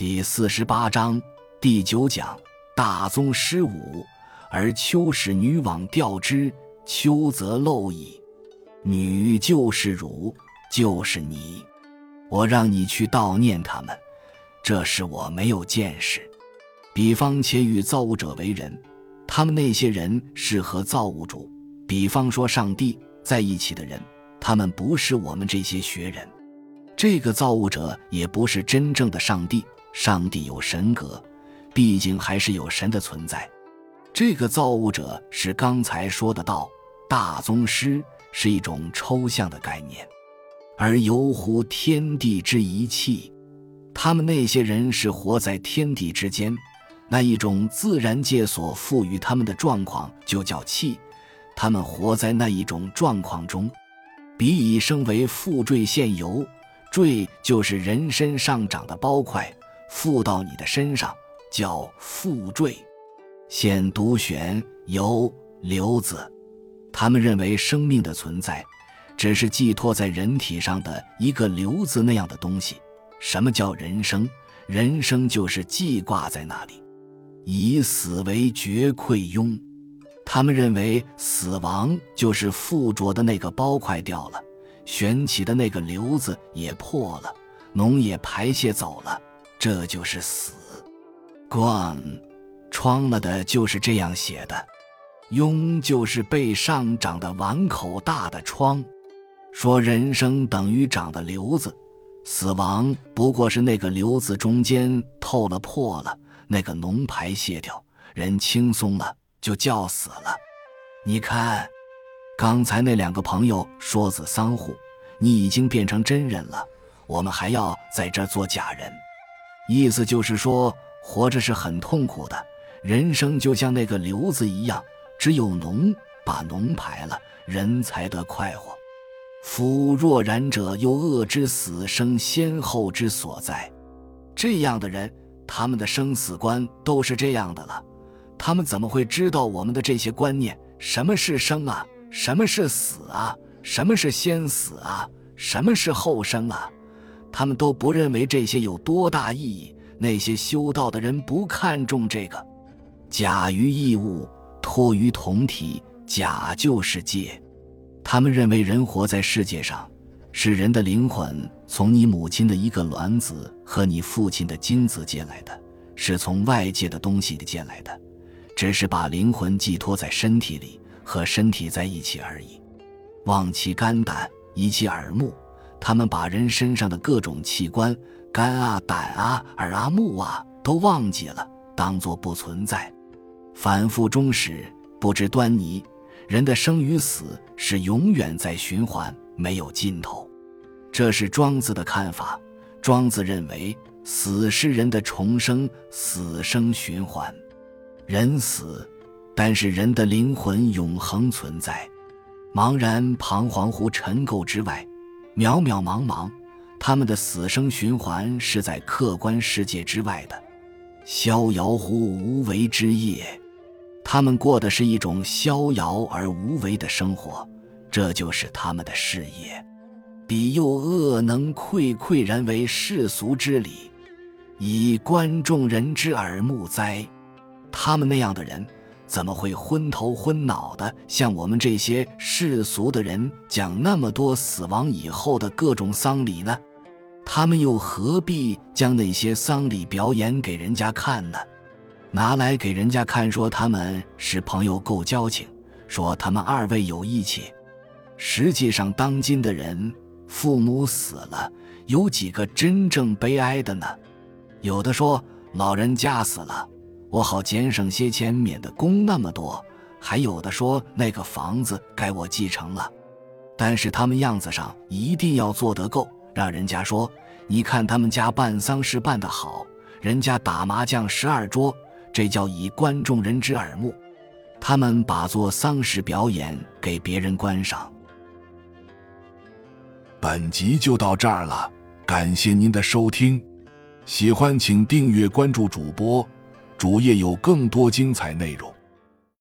第四十八章第九讲：大宗失武，而秋使女往钓之，秋则漏矣。女就是汝，就是你。我让你去悼念他们，这是我没有见识。比方且与造物者为人，他们那些人是和造物主，比方说上帝在一起的人，他们不是我们这些学人。这个造物者也不是真正的上帝。上帝有神格，毕竟还是有神的存在。这个造物者是刚才说的道，大宗师是一种抽象的概念，而游乎天地之一气。他们那些人是活在天地之间，那一种自然界所赋予他们的状况就叫气。他们活在那一种状况中，彼以生为负坠现游，坠就是人身上长的包块。附到你的身上叫附坠，现独选由瘤子。他们认为生命的存在，只是寄托在人体上的一个瘤子那样的东西。什么叫人生？人生就是记挂在那里，以死为绝溃庸。他们认为死亡就是附着的那个包块掉了，悬起的那个瘤子也破了，脓也排泄走了。这就是死，冠，疮了的就是这样写的，痈就是背上长的碗口大的疮。说人生等于长的瘤子，死亡不过是那个瘤子中间透了破了，那个脓排泄掉，人轻松了，就叫死了。你看，刚才那两个朋友说子桑户，你已经变成真人了，我们还要在这做假人。意思就是说，活着是很痛苦的，人生就像那个瘤子一样，只有脓把脓排了，人才得快活。夫若然者，又恶之死生先后之所在。这样的人，他们的生死观都是这样的了，他们怎么会知道我们的这些观念？什么是生啊？什么是死啊？什么是先死啊？什么是后生啊？他们都不认为这些有多大意义。那些修道的人不看重这个，假于异物，托于同体，假就是界。他们认为人活在世界上，是人的灵魂从你母亲的一个卵子和你父亲的精子借来的，是从外界的东西借来的，只是把灵魂寄托在身体里，和身体在一起而已。忘其肝胆，遗其耳目。他们把人身上的各种器官，肝啊、胆啊、耳啊、目啊，都忘记了，当作不存在，反复终始，不知端倪。人的生与死是永远在循环，没有尽头。这是庄子的看法。庄子认为，死是人的重生，死生循环。人死，但是人的灵魂永恒存在，茫然彷徨乎尘垢之外。渺渺茫茫，他们的死生循环是在客观世界之外的，逍遥乎无为之业。他们过的是一种逍遥而无为的生活，这就是他们的事业。彼又恶能愧愧然为世俗之礼，以观众人之耳目哉？他们那样的人。怎么会昏头昏脑的向我们这些世俗的人讲那么多死亡以后的各种丧礼呢？他们又何必将那些丧礼表演给人家看呢？拿来给人家看，说他们是朋友够交情，说他们二位有义气。实际上，当今的人父母死了，有几个真正悲哀的呢？有的说老人家死了。我好节省些钱，免得供那么多。还有的说那个房子该我继承了，但是他们样子上一定要做得够，让人家说：你看他们家办丧事办得好，人家打麻将十二桌，这叫以观众人之耳目。他们把做丧事表演给别人观赏。本集就到这儿了，感谢您的收听，喜欢请订阅关注主播。主页有更多精彩内容。